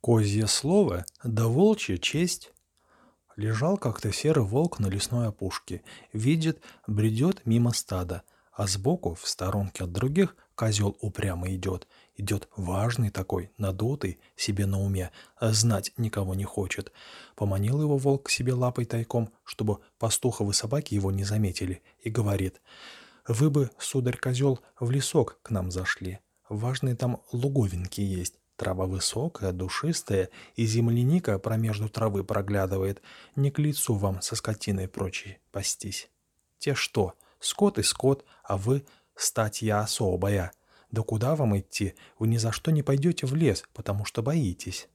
Козье слово, да волчья честь. Лежал как-то серый волк на лесной опушке. Видит, бредет мимо стада, а сбоку, в сторонке от других, козел упрямо идет. Идет важный такой, надутый, себе на уме, а знать никого не хочет. Поманил его волк к себе лапой тайком, чтобы пастуховы собаки его не заметили, и говорит, «Вы бы, сударь-козел, в лесок к нам зашли. Важные там луговинки есть. Трава высокая, душистая, и земляника промежду травы проглядывает. Не к лицу вам со скотиной прочей пастись. Те что, скот и скот, а вы статья особая. Да куда вам идти? Вы ни за что не пойдете в лес, потому что боитесь.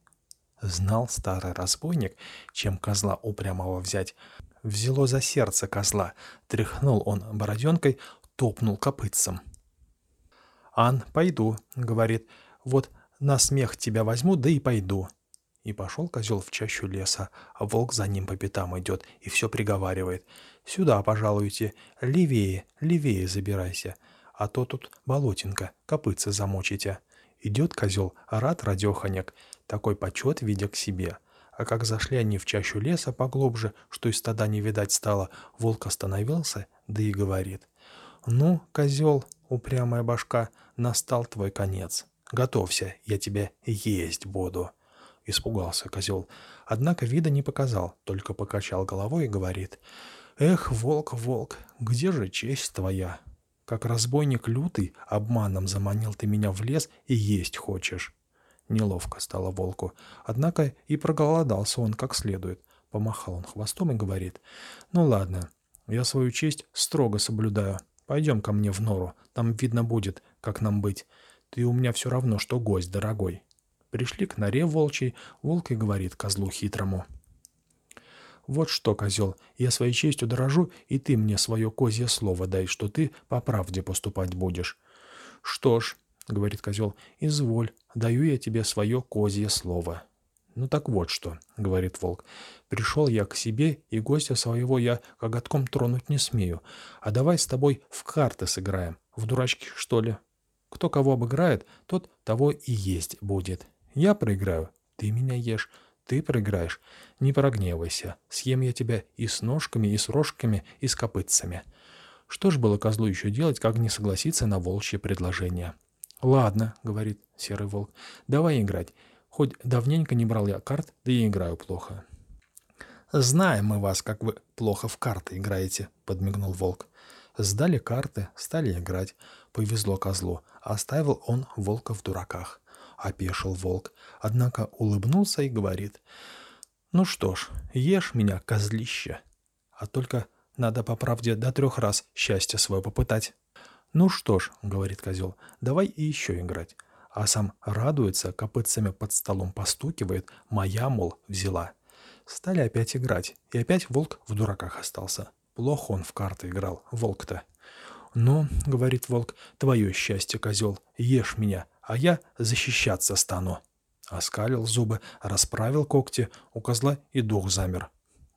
Знал старый разбойник, чем козла упрямого взять. Взяло за сердце козла, тряхнул он бороденкой, топнул копытцем. «Ан, пойду», — говорит, — «вот на смех тебя возьму, да и пойду». И пошел козел в чащу леса, а волк за ним по пятам идет и все приговаривает. «Сюда, пожалуйте, левее, левее забирайся, а то тут болотинка, копытца замочите». Идет козел, рад радеханяк, такой почет видя к себе. А как зашли они в чащу леса поглубже, что и стада не видать стало, волк остановился, да и говорит. «Ну, козел, упрямая башка, настал твой конец». Готовься, я тебя есть буду». Испугался козел. Однако вида не показал, только покачал головой и говорит. «Эх, волк, волк, где же честь твоя? Как разбойник лютый, обманом заманил ты меня в лес и есть хочешь». Неловко стало волку. Однако и проголодался он как следует. Помахал он хвостом и говорит. «Ну ладно, я свою честь строго соблюдаю. Пойдем ко мне в нору, там видно будет, как нам быть. Ты у меня все равно, что гость дорогой. Пришли к норе волчий, волк и говорит козлу хитрому. Вот что, козел, я своей честью дорожу, и ты мне свое козье слово дай, что ты по правде поступать будешь. Что ж, говорит козел, изволь, даю я тебе свое козье слово. «Ну так вот что», — говорит волк, — «пришел я к себе, и гостя своего я коготком тронуть не смею. А давай с тобой в карты сыграем. В дурачки, что ли?» Кто кого обыграет, тот того и есть будет. Я проиграю, ты меня ешь. Ты проиграешь, не прогневайся. Съем я тебя и с ножками, и с рожками, и с копытцами. Что ж было козлу еще делать, как не согласиться на волчье предложение? «Ладно», — говорит серый волк, — «давай играть. Хоть давненько не брал я карт, да и играю плохо». «Знаем мы вас, как вы плохо в карты играете», — подмигнул волк. Сдали карты, стали играть. Повезло козлу. Оставил он волка в дураках. Опешил волк. Однако улыбнулся и говорит. «Ну что ж, ешь меня, козлище. А только надо по правде до трех раз счастье свое попытать». «Ну что ж», — говорит козел, — «давай и еще играть». А сам радуется, копытцами под столом постукивает, моя, мол, взяла. Стали опять играть, и опять волк в дураках остался. Плохо он в карты играл, волк-то. «Ну, — говорит волк, — твое счастье, козел, ешь меня, а я защищаться стану». Оскалил зубы, расправил когти, у козла и дух замер.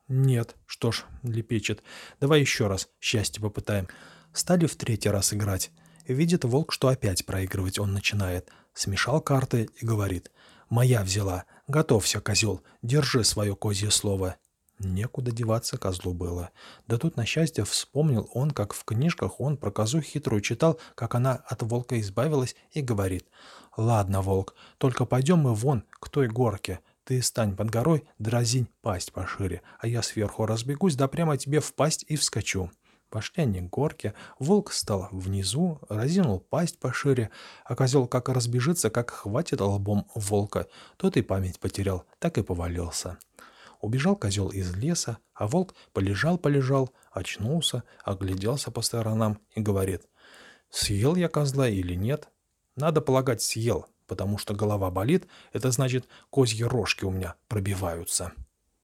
«Нет, что ж, — лепечет, — давай еще раз счастье попытаем». Стали в третий раз играть. Видит волк, что опять проигрывать он начинает. Смешал карты и говорит. «Моя взяла. Готовься, козел. Держи свое козье слово». Некуда деваться козлу было. Да тут, на счастье, вспомнил он, как в книжках он про козу хитрую читал, как она от волка избавилась, и говорит. «Ладно, волк, только пойдем мы вон к той горке. Ты стань под горой, дразинь пасть пошире, а я сверху разбегусь, да прямо тебе в пасть и вскочу». Пошли они к горке, волк стал внизу, разинул пасть пошире, а козел как разбежится, как хватит лбом волка, тот и память потерял, так и повалился. Убежал козел из леса, а волк полежал-полежал, очнулся, огляделся по сторонам и говорит, «Съел я козла или нет?» «Надо полагать, съел, потому что голова болит, это значит, козьи рожки у меня пробиваются».